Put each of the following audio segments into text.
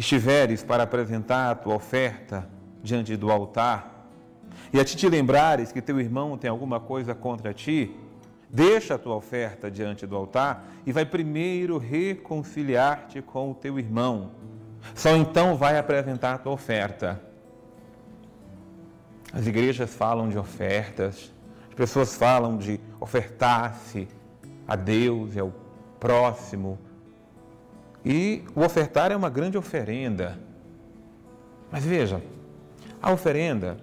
estiveres para apresentar a tua oferta diante do altar, e a ti te lembrares que teu irmão tem alguma coisa contra ti, deixa a tua oferta diante do altar e vai primeiro reconciliar-te com o teu irmão. Só então vai apresentar a tua oferta. As igrejas falam de ofertas, as pessoas falam de ofertar-se a Deus e ao próximo. E o ofertar é uma grande oferenda. Mas veja, a oferenda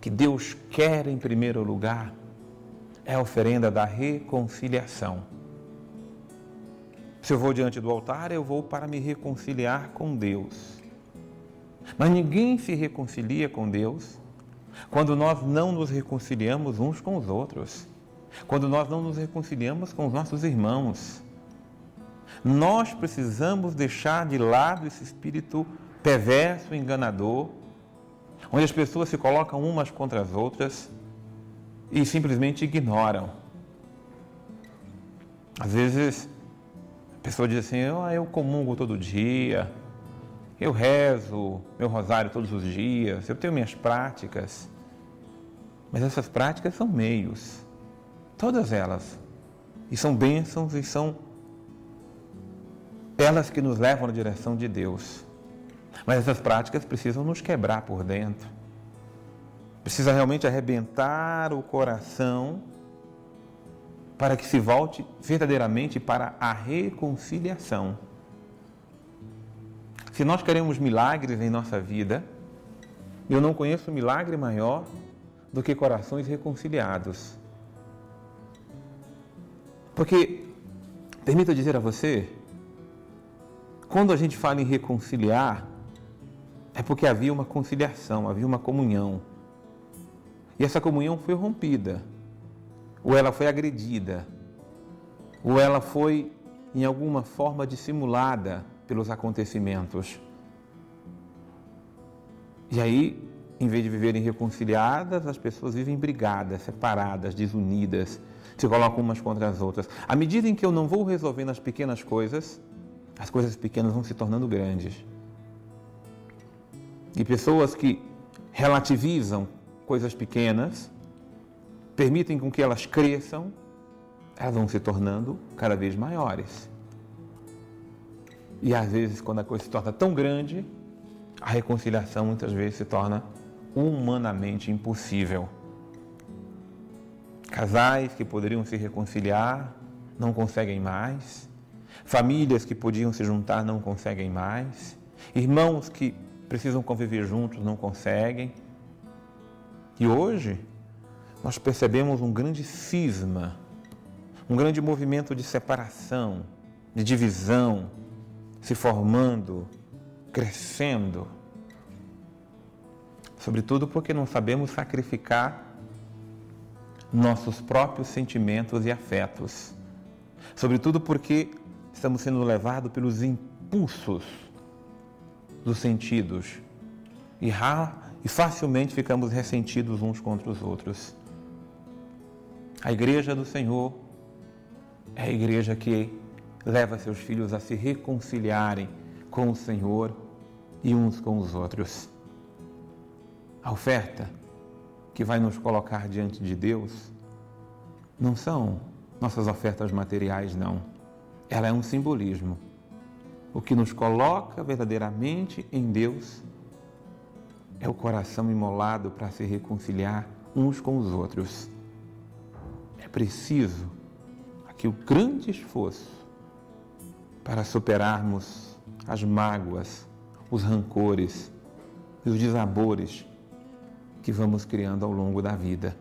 que Deus quer em primeiro lugar é a oferenda da reconciliação. Se eu vou diante do altar, eu vou para me reconciliar com Deus. Mas ninguém se reconcilia com Deus quando nós não nos reconciliamos uns com os outros, quando nós não nos reconciliamos com os nossos irmãos. Nós precisamos deixar de lado esse espírito perverso, enganador, onde as pessoas se colocam umas contra as outras e simplesmente ignoram. Às vezes, a pessoa diz assim: oh, eu comungo todo dia, eu rezo meu rosário todos os dias, eu tenho minhas práticas. Mas essas práticas são meios, todas elas. E são bênçãos e são elas que nos levam na direção de Deus. Mas essas práticas precisam nos quebrar por dentro. Precisa realmente arrebentar o coração para que se volte verdadeiramente para a reconciliação. Se nós queremos milagres em nossa vida, eu não conheço milagre maior do que corações reconciliados. Porque, permita dizer a você, quando a gente fala em reconciliar, é porque havia uma conciliação, havia uma comunhão. E essa comunhão foi rompida, ou ela foi agredida, ou ela foi em alguma forma dissimulada pelos acontecimentos. E aí, em vez de viverem reconciliadas, as pessoas vivem brigadas, separadas, desunidas, se colocam umas contra as outras. À medida em que eu não vou resolvendo as pequenas coisas, as coisas pequenas vão se tornando grandes. E pessoas que relativizam coisas pequenas, permitem com que elas cresçam, elas vão se tornando cada vez maiores. E às vezes, quando a coisa se torna tão grande, a reconciliação muitas vezes se torna humanamente impossível. Casais que poderiam se reconciliar não conseguem mais. Famílias que podiam se juntar não conseguem mais. Irmãos que precisam conviver juntos não conseguem. E hoje nós percebemos um grande cisma, um grande movimento de separação, de divisão se formando, crescendo. Sobretudo porque não sabemos sacrificar nossos próprios sentimentos e afetos. Sobretudo porque estamos sendo levados pelos impulsos dos sentidos e e facilmente ficamos ressentidos uns contra os outros. A igreja do Senhor é a igreja que leva seus filhos a se reconciliarem com o Senhor e uns com os outros. A oferta que vai nos colocar diante de Deus não são nossas ofertas materiais, não. Ela é um simbolismo. O que nos coloca verdadeiramente em Deus é o coração imolado para se reconciliar uns com os outros. É preciso aqui o grande esforço para superarmos as mágoas, os rancores e os desabores que vamos criando ao longo da vida.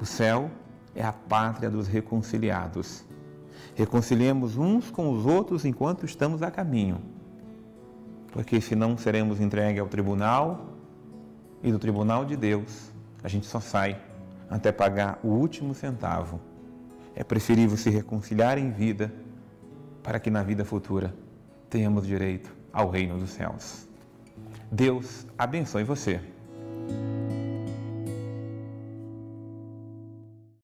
O céu é a pátria dos reconciliados. Reconciliemos uns com os outros enquanto estamos a caminho, porque senão seremos entregues ao tribunal e do tribunal de Deus, a gente só sai até pagar o último centavo. É preferível se reconciliar em vida para que na vida futura tenhamos direito ao reino dos céus. Deus abençoe você.